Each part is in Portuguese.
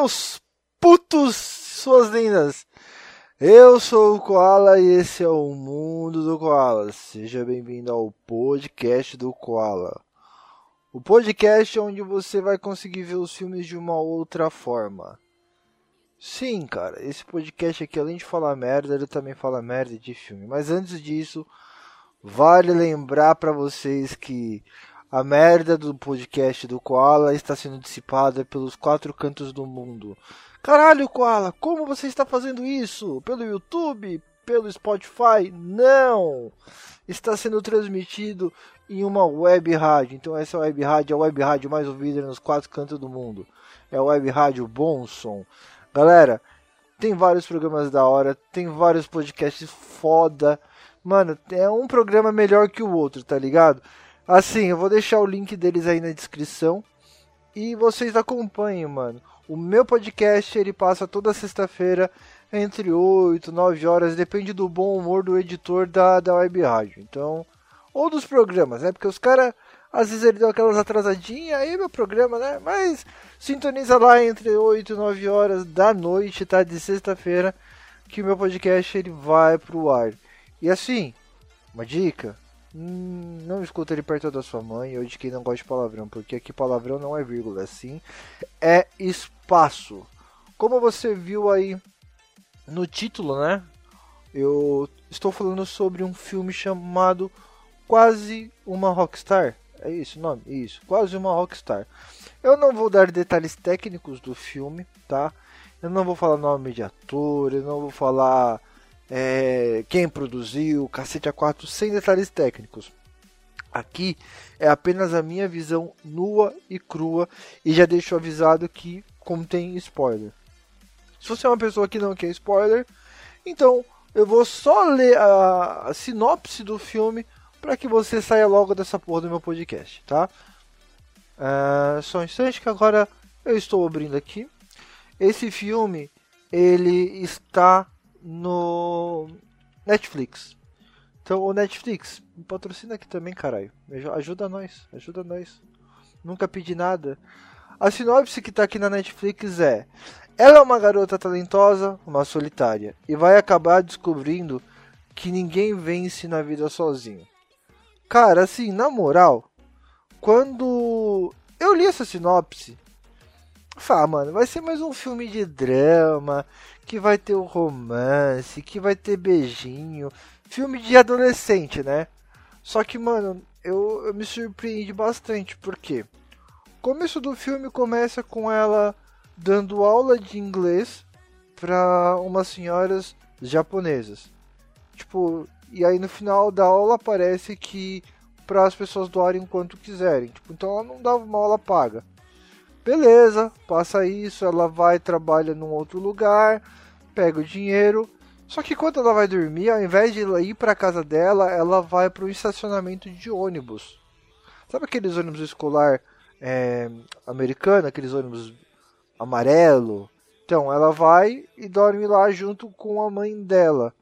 meus putos, suas lindas. Eu sou o Koala e esse é o Mundo do Koala. Seja bem-vindo ao podcast do Koala. O podcast é onde você vai conseguir ver os filmes de uma outra forma. Sim, cara, esse podcast aqui, além de falar merda, ele também fala merda de filme. Mas antes disso, vale lembrar para vocês que a merda do podcast do Koala está sendo dissipada pelos quatro cantos do mundo. Caralho, Koala, como você está fazendo isso? Pelo YouTube? Pelo Spotify? Não! Está sendo transmitido em uma web rádio. Então essa web rádio é a web rádio mais ouvida nos quatro cantos do mundo. É a web rádio Bom Som. Galera, tem vários programas da hora, tem vários podcasts foda. Mano, é um programa melhor que o outro, tá ligado? Assim, eu vou deixar o link deles aí na descrição. E vocês acompanhem, mano. O meu podcast ele passa toda sexta-feira entre 8 e 9 horas, depende do bom humor do editor da, da web rádio. Então, ou dos programas, né? Porque os caras às vezes ele deu aquelas atrasadinhas, aí meu programa, né? Mas sintoniza lá entre 8 e 9 horas da noite, tá? De sexta-feira, que o meu podcast ele vai pro ar. E assim, uma dica, não escuta ele perto da sua mãe ou de quem não gosta de palavrão, porque aqui palavrão não é vírgula, assim, é espaço. Como você viu aí no título, né? Eu estou falando sobre um filme chamado Quase uma Rockstar. É isso o nome? Isso, quase uma rockstar. Eu não vou dar detalhes técnicos do filme, tá? Eu não vou falar nome de ator, eu não vou falar é, quem produziu, cacete a 4, sem detalhes técnicos. Aqui é apenas a minha visão nua e crua e já deixo avisado que contém spoiler. Se você é uma pessoa que não quer spoiler, então eu vou só ler a, a sinopse do filme para que você saia logo dessa porra do meu podcast, tá? Uh, só um instante que agora eu estou abrindo aqui. Esse filme ele está no Netflix. Então o Netflix patrocina aqui também, caralho. Ajuda nós, ajuda nós. Nunca pedi nada. A sinopse que está aqui na Netflix é: ela é uma garota talentosa, uma solitária, e vai acabar descobrindo que ninguém vence na vida sozinho. Cara, assim, na moral, quando eu li essa sinopse, fala, ah, mano, vai ser mais um filme de drama, que vai ter o romance, que vai ter beijinho, filme de adolescente, né? Só que, mano, eu, eu me surpreendi bastante, porque o começo do filme começa com ela dando aula de inglês para umas senhoras japonesas. Tipo, e aí no final da aula aparece que para as pessoas doarem quanto quiserem. Tipo, então ela não dava uma aula paga. Beleza, passa isso, ela vai trabalha num outro lugar, pega o dinheiro. Só que quando ela vai dormir, ao invés de ir para casa dela, ela vai para o estacionamento de ônibus. Sabe aqueles ônibus escolar é, americano, aqueles ônibus amarelo? Então, ela vai e dorme lá junto com a mãe dela.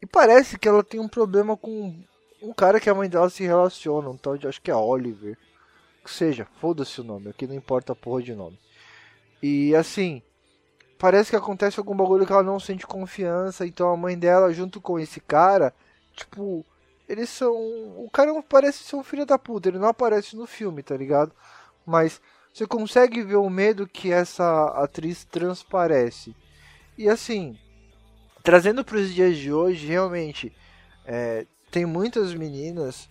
E parece que ela tem um problema com um cara que a mãe dela se relaciona, um tal de, acho que é Oliver. Que seja, foda-se o nome, aqui não importa a porra de nome. E assim, parece que acontece algum bagulho que ela não sente confiança, então a mãe dela, junto com esse cara, tipo, eles são. O cara parece ser um filho da puta, ele não aparece no filme, tá ligado? Mas você consegue ver o medo que essa atriz transparece. E assim, trazendo para os dias de hoje, realmente, é, tem muitas meninas,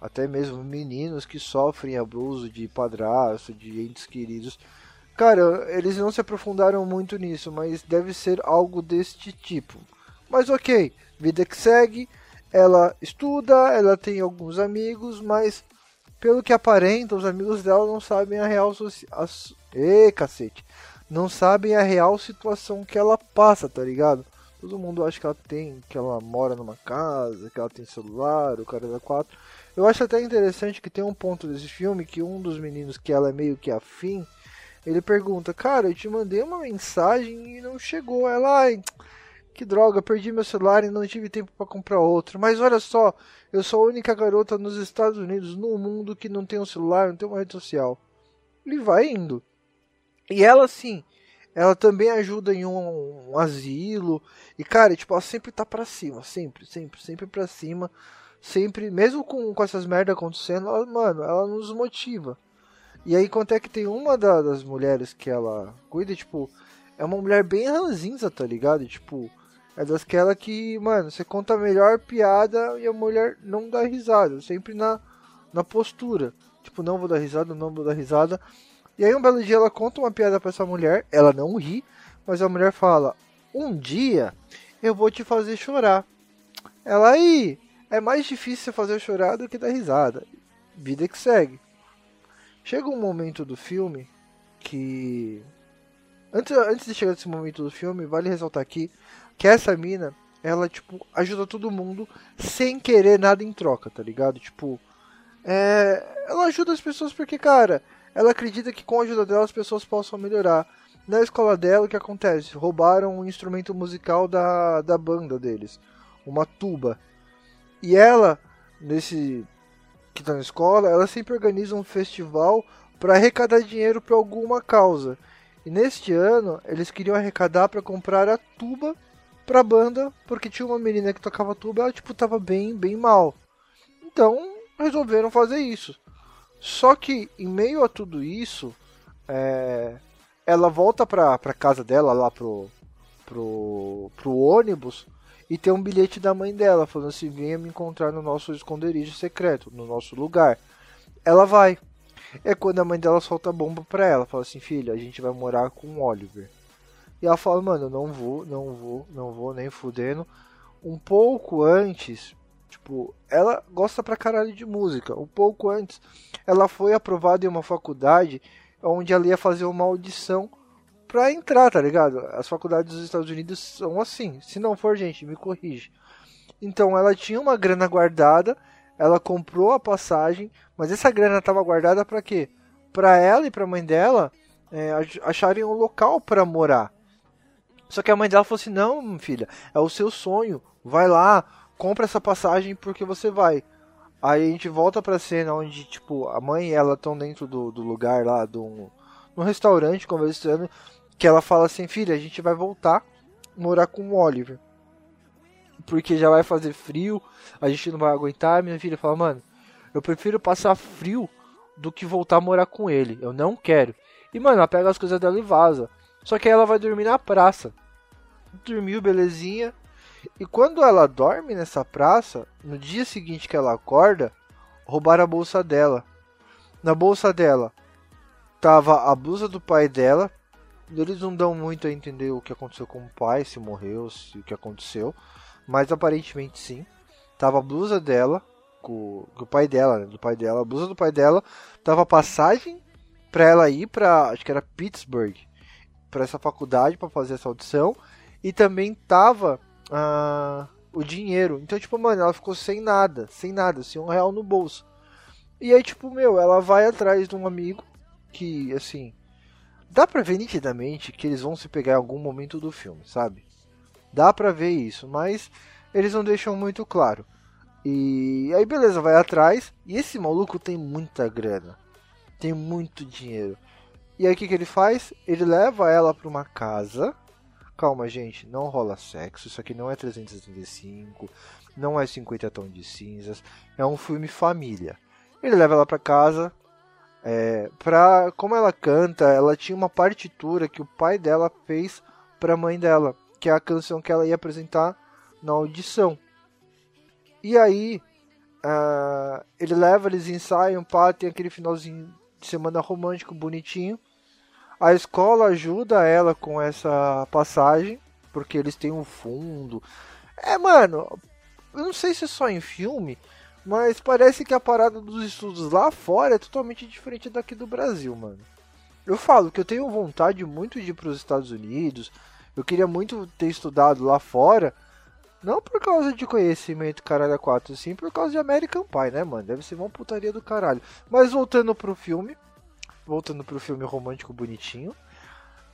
até mesmo meninos, que sofrem abuso de padrasto, de entes queridos. Cara, eles não se aprofundaram muito nisso, mas deve ser algo deste tipo. Mas ok, vida que segue, ela estuda, ela tem alguns amigos, mas pelo que aparenta, os amigos dela não sabem a real social. Ê, cacete! Não sabem a real situação que ela passa, tá ligado? Todo mundo acha que ela tem, que ela mora numa casa, que ela tem celular, o cara da quatro. Eu acho até interessante que tem um ponto desse filme que um dos meninos que ela é meio que afim, ele pergunta, cara, eu te mandei uma mensagem e não chegou. Ela, ai, que droga, perdi meu celular e não tive tempo para comprar outro. Mas olha só, eu sou a única garota nos Estados Unidos, no mundo, que não tem um celular, não tem uma rede social. Ele vai indo. E ela, assim, ela também ajuda em um, um, asilo. E, cara, tipo, ela sempre tá pra cima. Sempre, sempre, sempre pra cima. Sempre, mesmo com, com essas merdas acontecendo, ela, mano, ela nos motiva. E aí, quanto é que tem uma da, das mulheres que ela cuida, tipo, é uma mulher bem ranzinza, tá ligado? Tipo, é daquela que, mano, você conta a melhor piada e a mulher não dá risada. Sempre na, na postura. Tipo, não vou dar risada, não vou dar risada. E aí um belo dia ela conta uma piada para essa mulher, ela não ri, mas a mulher fala: "Um dia eu vou te fazer chorar". Ela aí, é mais difícil fazer chorar do que dar risada. Vida que segue. Chega um momento do filme que antes, antes de chegar nesse momento do filme, vale ressaltar aqui que essa mina, ela tipo ajuda todo mundo sem querer nada em troca, tá ligado? Tipo, é, ela ajuda as pessoas porque, cara, ela acredita que com a ajuda dela as pessoas possam melhorar. Na escola dela, o que acontece? Roubaram um instrumento musical da, da banda deles, uma tuba. E ela, nesse que está na escola, ela sempre organiza um festival para arrecadar dinheiro para alguma causa. E neste ano, eles queriam arrecadar para comprar a tuba para a banda, porque tinha uma menina que tocava tuba, ela tipo tava bem, bem mal. Então, resolveram fazer isso. Só que em meio a tudo isso, é, ela volta pra, pra casa dela, lá pro, pro, pro ônibus, e tem um bilhete da mãe dela, falando assim: venha me encontrar no nosso esconderijo secreto, no nosso lugar. Ela vai. É quando a mãe dela solta a bomba pra ela, fala assim: filha, a gente vai morar com o Oliver. E ela fala: mano, não vou, não vou, não vou, nem fudendo. Um pouco antes, Tipo, ela gosta pra caralho de música. Um pouco antes, ela foi aprovada em uma faculdade onde ela ia fazer uma audição pra entrar, tá ligado? As faculdades dos Estados Unidos são assim. Se não for, gente, me corrige. Então, ela tinha uma grana guardada, ela comprou a passagem, mas essa grana estava guardada para quê? Para ela e para a mãe dela é, acharem um local para morar. Só que a mãe dela falou assim: não, filha, é o seu sonho, vai lá, compra essa passagem porque você vai. Aí a gente volta pra cena onde, tipo, a mãe e ela estão dentro do, do lugar lá, do, no restaurante, conversando, que ela fala assim, filha, a gente vai voltar morar com o Oliver. Porque já vai fazer frio, a gente não vai aguentar. Minha filha fala, mano, eu prefiro passar frio do que voltar a morar com ele. Eu não quero. E, mano, ela pega as coisas dela e vaza. Só que aí ela vai dormir na praça. Dormiu, belezinha. E quando ela dorme nessa praça, no dia seguinte que ela acorda, roubaram a bolsa dela. Na bolsa dela tava a blusa do pai dela. Eles não dão muito a entender o que aconteceu com o pai, se morreu, se o que aconteceu, mas aparentemente sim. Tava a blusa dela, com, com o pai dela, né, do pai dela, a blusa do pai dela, tava a passagem para ela ir para, acho que era Pittsburgh, para essa faculdade para fazer essa audição, e também tava ah, o dinheiro. Então, tipo, mano, ela ficou sem nada, sem nada, sem um real no bolso. E aí, tipo, meu, ela vai atrás de um amigo que, assim, dá pra ver nitidamente que eles vão se pegar em algum momento do filme, sabe? Dá pra ver isso, mas eles não deixam muito claro. E aí, beleza, vai atrás. E esse maluco tem muita grana, tem muito dinheiro. E aí, o que, que ele faz? Ele leva ela pra uma casa Calma, gente, não rola sexo. Isso aqui não é 365, não é 50 tons de cinzas. É um filme família. Ele leva ela para casa. É, pra, como ela canta, ela tinha uma partitura que o pai dela fez para a mãe dela, que é a canção que ela ia apresentar na audição. E aí, uh, ele leva, eles ensaiam, pá, tem aquele finalzinho de semana romântico bonitinho. A escola ajuda ela com essa passagem, porque eles têm um fundo. É, mano, eu não sei se é só em filme, mas parece que a parada dos estudos lá fora é totalmente diferente daqui do Brasil, mano. Eu falo que eu tenho vontade muito de ir para os Estados Unidos. Eu queria muito ter estudado lá fora. Não por causa de conhecimento caralho a 4, sim por causa de American Pie, né, mano? Deve ser uma putaria do caralho. Mas voltando pro filme, voltando pro filme romântico bonitinho.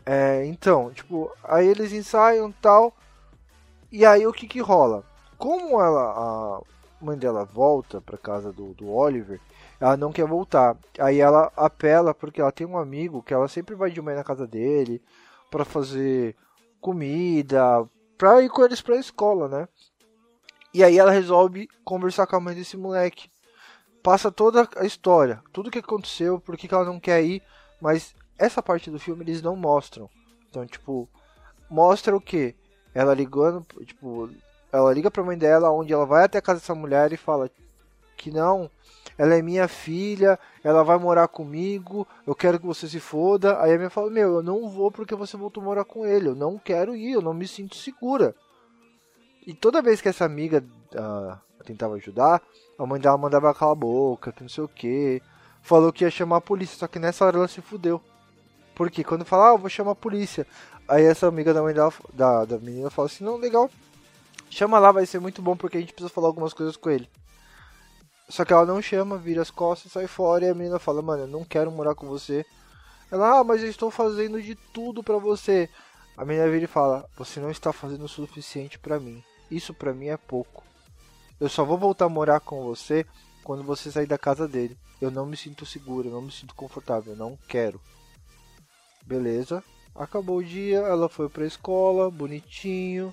É, então, tipo, aí eles ensaiam tal. E aí o que que rola? Como ela, a mãe dela volta pra casa do, do Oliver, ela não quer voltar. Aí ela apela porque ela tem um amigo que ela sempre vai de manhã na casa dele, para fazer comida, pra ir com eles pra escola, né? E aí ela resolve conversar com a mãe desse moleque. Passa toda a história, tudo que aconteceu, por que ela não quer ir, mas essa parte do filme eles não mostram. Então, tipo, mostra o que? Ela ligando, tipo, ela liga pra mãe dela, onde ela vai até a casa dessa mulher e fala que não, ela é minha filha, ela vai morar comigo, eu quero que você se foda. Aí a minha fala, meu, eu não vou porque você voltou morar com ele, eu não quero ir, eu não me sinto segura. E toda vez que essa amiga uh, tentava ajudar, a mãe dela mandava calar a boca, que não sei o que. Falou que ia chamar a polícia, só que nessa hora ela se fudeu. Porque quando fala, ah, eu vou chamar a polícia. Aí essa amiga da mãe dela, da, da menina fala assim, não, legal. Chama lá, vai ser muito bom porque a gente precisa falar algumas coisas com ele. Só que ela não chama, vira as costas, sai fora e a menina fala, mano, eu não quero morar com você. Ela, ah, mas eu estou fazendo de tudo para você. A menina vira e fala, você não está fazendo o suficiente para mim. Isso para mim é pouco. Eu só vou voltar a morar com você quando você sair da casa dele. Eu não me sinto seguro, eu não me sinto confortável, eu não quero. Beleza. Acabou o dia, ela foi pra escola, bonitinho.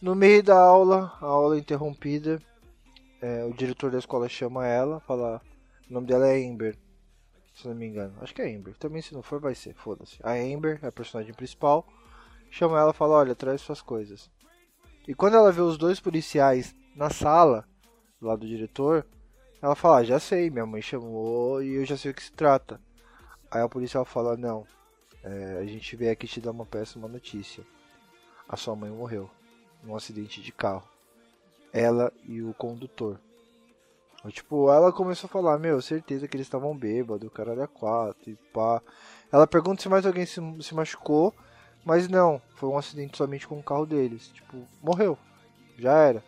No meio da aula, a aula interrompida, é, o diretor da escola chama ela, fala. O nome dela é Amber, se não me engano. Acho que é Amber. Também se não for, vai ser. Foda-se. A Amber é a personagem principal. Chama ela e fala: Olha, traz suas coisas. E quando ela vê os dois policiais na sala, lá do diretor, ela fala: ah, Já sei, minha mãe chamou e eu já sei o que se trata. Aí a policial fala: Não, é, a gente veio aqui te dar uma péssima notícia. A sua mãe morreu num acidente de carro ela e o condutor. Tipo, ela começou a falar, meu, certeza que eles estavam bêbados, o cara era quatro e pá. Ela pergunta se mais alguém se, se machucou, mas não, foi um acidente somente com o carro deles. Tipo, morreu. Já era.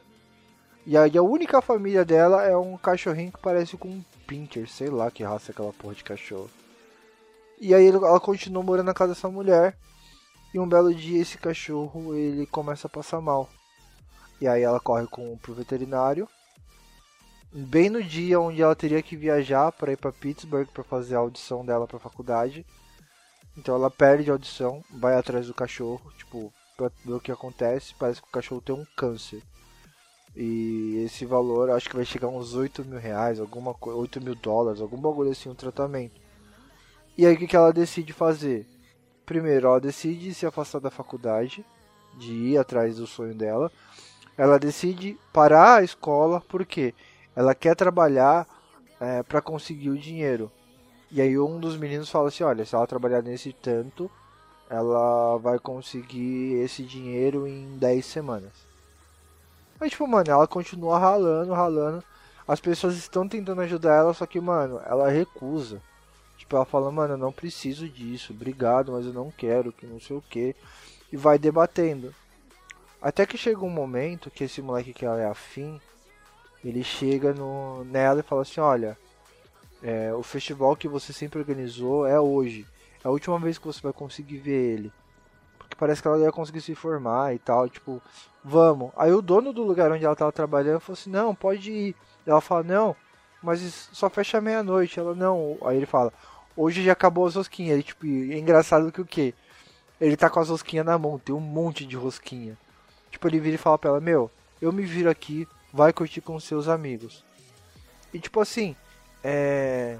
E aí a única família dela é um cachorrinho que parece com um pincher, sei lá que raça é aquela porra de cachorro. E aí ela continua morando na casa dessa mulher. E um belo dia esse cachorro ele começa a passar mal. E aí ela corre com, pro veterinário. Bem no dia onde ela teria que viajar para ir para Pittsburgh para fazer a audição dela para faculdade. Então ela perde a audição, vai atrás do cachorro, tipo, pra ver o que acontece. Parece que o cachorro tem um câncer. E esse valor acho que vai chegar uns 8 mil reais, alguma coisa, 8 mil dólares, algum bagulho assim, um tratamento. E aí o que, que ela decide fazer? Primeiro, ela decide se afastar da faculdade, de ir atrás do sonho dela ela decide parar a escola porque ela quer trabalhar é, para conseguir o dinheiro. E aí um dos meninos fala assim, olha, se ela trabalhar nesse tanto, ela vai conseguir esse dinheiro em 10 semanas. Mas tipo, mano, ela continua ralando, ralando. As pessoas estão tentando ajudar ela, só que, mano, ela recusa. Tipo, ela fala, mano, eu não preciso disso, obrigado, mas eu não quero, que não sei o que. E vai debatendo. Até que chega um momento que esse moleque que ela é afim, ele chega no, nela e fala assim, olha, é, o festival que você sempre organizou é hoje. É a última vez que você vai conseguir ver ele. Porque parece que ela ia conseguir se formar e tal, tipo, vamos. Aí o dono do lugar onde ela tava trabalhando falou assim, não, pode ir. Ela fala, não, mas só fecha meia-noite. Ela, não. Aí ele fala, hoje já acabou as rosquinhas. Ele, tipo, é engraçado que o quê? Ele tá com as rosquinhas na mão, tem um monte de rosquinha. Tipo, ele vira e fala pra ela, meu, eu me viro aqui, vai curtir com seus amigos. E tipo assim, é.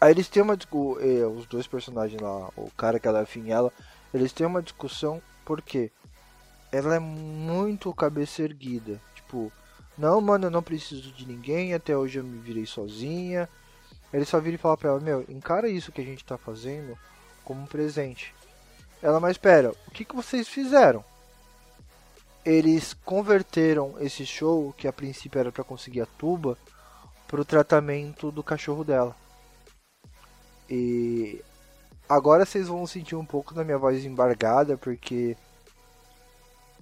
Aí eles têm uma discussão, é, os dois personagens lá, o cara que ela é ela, eles têm uma discussão porque ela é muito cabeça erguida. Tipo, não, mano, eu não preciso de ninguém, até hoje eu me virei sozinha. Ele só vira e fala pra ela, meu, encara isso que a gente tá fazendo como um presente. Ela, mas espera, o que, que vocês fizeram? eles converteram esse show, que a princípio era para conseguir a tuba, para o tratamento do cachorro dela. E agora vocês vão sentir um pouco da minha voz embargada, porque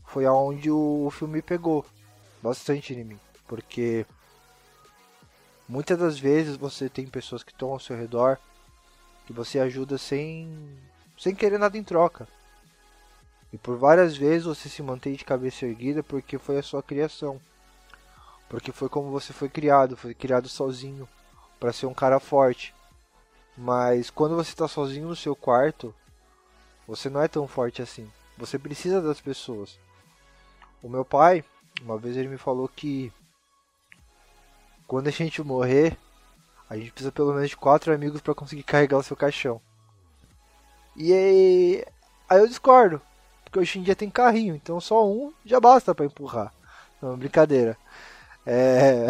foi aonde o filme pegou bastante em mim. Porque muitas das vezes você tem pessoas que estão ao seu redor que você ajuda sem, sem querer nada em troca. E por várias vezes você se mantém de cabeça erguida porque foi a sua criação. Porque foi como você foi criado, foi criado sozinho para ser um cara forte. Mas quando você está sozinho no seu quarto, você não é tão forte assim. Você precisa das pessoas. O meu pai, uma vez ele me falou que quando a gente morrer, a gente precisa pelo menos de quatro amigos para conseguir carregar o seu caixão. E aí, aí eu discordo, porque hoje em dia tem carrinho, então só um já basta para empurrar. Não, brincadeira. É...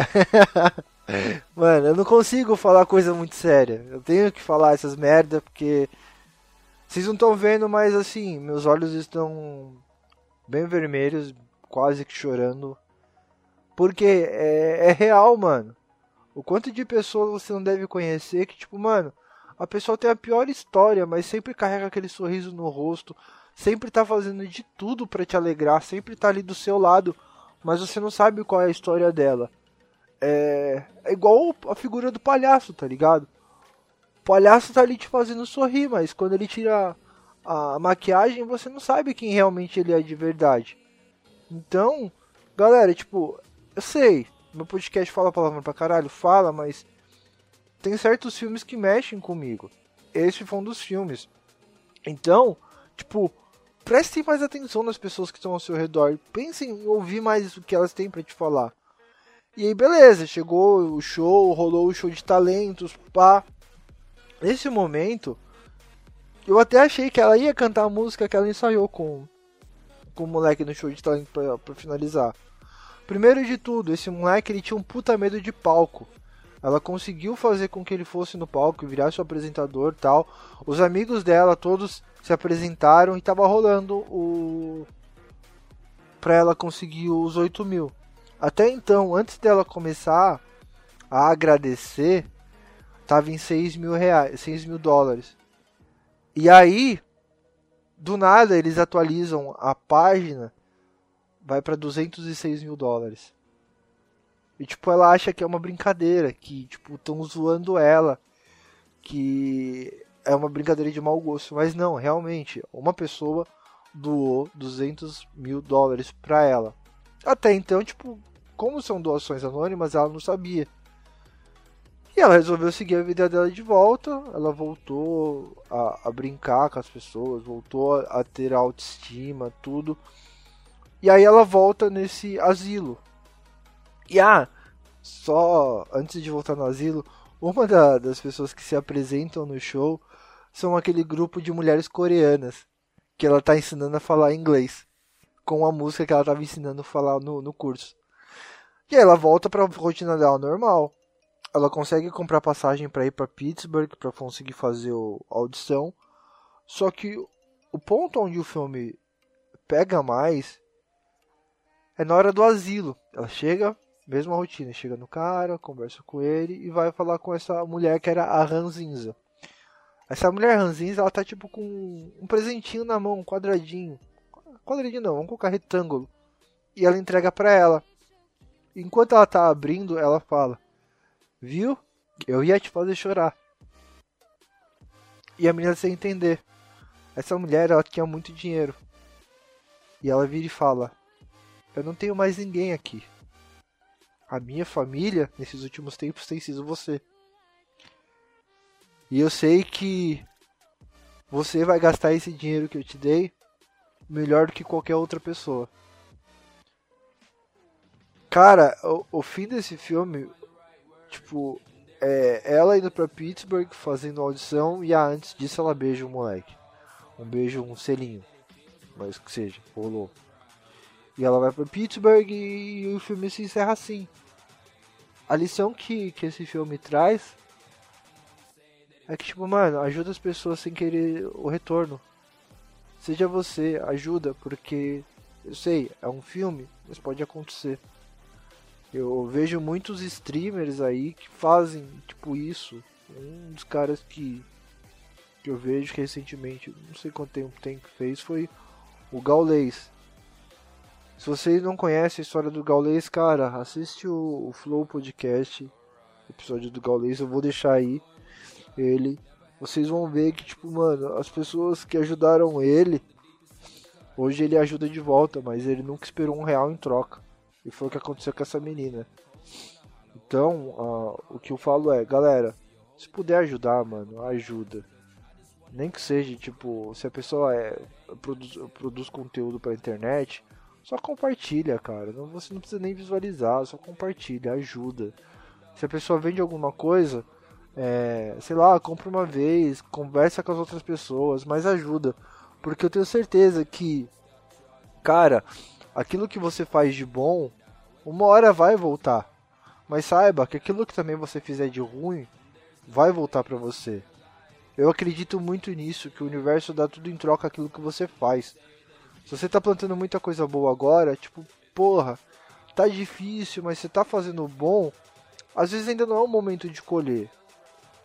Mano, eu não consigo falar coisa muito séria. Eu tenho que falar essas merda porque vocês não estão vendo, mas assim, meus olhos estão bem vermelhos, quase que chorando. Porque é, é real, mano. O quanto de pessoas você não deve conhecer que, tipo, mano, a pessoa tem a pior história, mas sempre carrega aquele sorriso no rosto, sempre tá fazendo de tudo para te alegrar, sempre tá ali do seu lado, mas você não sabe qual é a história dela. É, é igual a figura do palhaço, tá ligado? O palhaço tá ali te fazendo sorrir, mas quando ele tira a maquiagem, você não sabe quem realmente ele é de verdade. Então, galera, tipo, eu sei, meu podcast fala palavra pra caralho, fala, mas tem certos filmes que mexem comigo. Esse foi um dos filmes. Então, tipo, prestem mais atenção nas pessoas que estão ao seu redor. Pensem em ouvir mais o que elas têm para te falar. E aí, beleza, chegou o show, rolou o show de talentos, pá. Nesse momento, eu até achei que ela ia cantar a música que ela ensaiou com, com o moleque no show de talento pra, pra finalizar. Primeiro de tudo, esse moleque ele tinha um puta medo de palco. Ela conseguiu fazer com que ele fosse no palco, virasse o apresentador tal. Os amigos dela todos se apresentaram e tava rolando o. pra ela conseguir os 8 mil. Até então, antes dela começar a agradecer, tava em 6 mil reais, 6 mil dólares. E aí, do nada, eles atualizam a página, vai para 206 mil dólares. E tipo, ela acha que é uma brincadeira, que tipo, estão zoando ela, que é uma brincadeira de mau gosto. Mas não, realmente, uma pessoa doou 200 mil dólares para ela. Até então, tipo, como são doações anônimas, ela não sabia. E ela resolveu seguir a vida dela de volta. Ela voltou a, a brincar com as pessoas, voltou a, a ter autoestima, tudo. E aí ela volta nesse asilo e ah, só antes de voltar no asilo, uma da, das pessoas que se apresentam no show são aquele grupo de mulheres coreanas que ela está ensinando a falar inglês com a música que ela estava ensinando a falar no, no curso. E aí ela volta para a rotina dela normal. Ela consegue comprar passagem para ir para Pittsburgh para conseguir fazer a audição. Só que o ponto onde o filme pega mais é na hora do asilo. Ela chega Mesma rotina, chega no cara, conversa com ele e vai falar com essa mulher que era a Ranzinza. Essa mulher Ranzinza, ela tá tipo com um presentinho na mão, um quadradinho. Quadradinho não, vamos colocar retângulo. E ela entrega para ela. Enquanto ela tá abrindo, ela fala: Viu? Eu ia te fazer chorar. E a menina sem entender. Essa mulher, ela tinha muito dinheiro. E ela vira e fala: Eu não tenho mais ninguém aqui a minha família nesses últimos tempos tem sido você. E eu sei que você vai gastar esse dinheiro que eu te dei melhor do que qualquer outra pessoa. Cara, o, o fim desse filme, tipo, é ela indo pra Pittsburgh fazendo audição e a, antes disso ela beija um moleque. Um beijo, um selinho. Mas que seja, rolou. E ela vai pra Pittsburgh e o filme se encerra assim a lição que, que esse filme traz é que, tipo, mano, ajuda as pessoas sem querer o retorno. Seja você, ajuda, porque eu sei, é um filme, mas pode acontecer. Eu vejo muitos streamers aí que fazem, tipo, isso. Um dos caras que, que eu vejo que recentemente, não sei quanto tempo tem que fez, foi o Gaulês. Se vocês não conhecem a história do Gaulês, cara, assiste o, o Flow Podcast, episódio do Gaulês, eu vou deixar aí ele. Vocês vão ver que, tipo, mano, as pessoas que ajudaram ele, hoje ele ajuda de volta, mas ele nunca esperou um real em troca. E foi o que aconteceu com essa menina. Então, uh, o que eu falo é, galera, Se puder ajudar, mano, ajuda. Nem que seja, tipo, se a pessoa é, produz, produz conteúdo pra internet, só compartilha, cara. Não, você não precisa nem visualizar, só compartilha, ajuda. Se a pessoa vende alguma coisa, é, sei lá, compra uma vez, conversa com as outras pessoas, mas ajuda. Porque eu tenho certeza que, cara, aquilo que você faz de bom, uma hora vai voltar. Mas saiba que aquilo que também você fizer de ruim, vai voltar para você. Eu acredito muito nisso, que o universo dá tudo em troca aquilo que você faz. Se você tá plantando muita coisa boa agora, tipo, porra, tá difícil, mas você tá fazendo bom, às vezes ainda não é o momento de colher.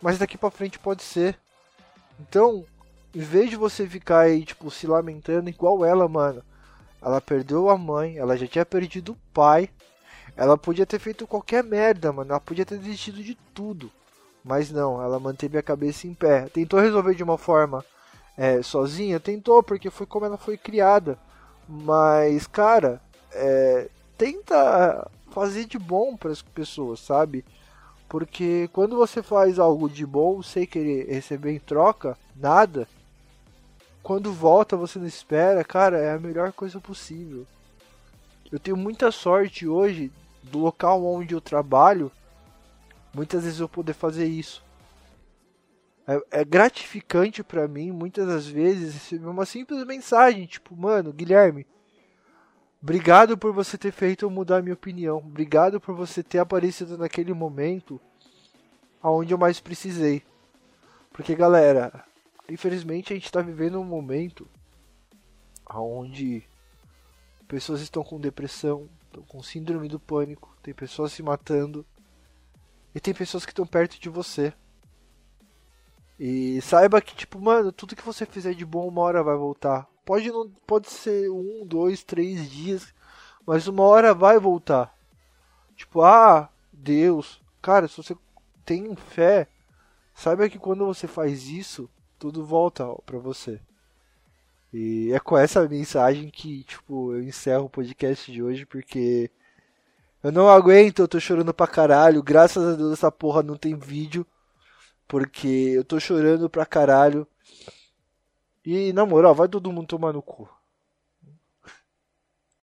Mas daqui para frente pode ser. Então, em vez de você ficar aí, tipo, se lamentando igual ela, mano, ela perdeu a mãe, ela já tinha perdido o pai. Ela podia ter feito qualquer merda, mano. Ela podia ter desistido de tudo. Mas não, ela manteve a cabeça em pé. Tentou resolver de uma forma é, sozinha? Tentou, porque foi como ela foi criada. Mas, cara, é, tenta fazer de bom para as pessoas, sabe? Porque quando você faz algo de bom sem querer receber em troca nada, quando volta você não espera, cara, é a melhor coisa possível. Eu tenho muita sorte hoje do local onde eu trabalho muitas vezes eu poder fazer isso. É, é gratificante para mim, muitas das vezes, receber uma simples mensagem, tipo, mano, Guilherme, obrigado por você ter feito eu mudar minha opinião. Obrigado por você ter aparecido naquele momento aonde eu mais precisei. Porque, galera, infelizmente a gente está vivendo um momento onde pessoas estão com depressão, estão com síndrome do pânico, tem pessoas se matando, e tem pessoas que estão perto de você. E saiba que, tipo, mano, tudo que você fizer de bom uma hora vai voltar. Pode, não, pode ser um, dois, três dias, mas uma hora vai voltar. Tipo, ah, Deus. Cara, se você tem fé, saiba que quando você faz isso, tudo volta para você. E é com essa mensagem que, tipo, eu encerro o podcast de hoje, porque eu não aguento, eu tô chorando pra caralho. Graças a Deus essa porra não tem vídeo. Porque eu tô chorando pra caralho. E na moral, vai todo mundo tomar no cu.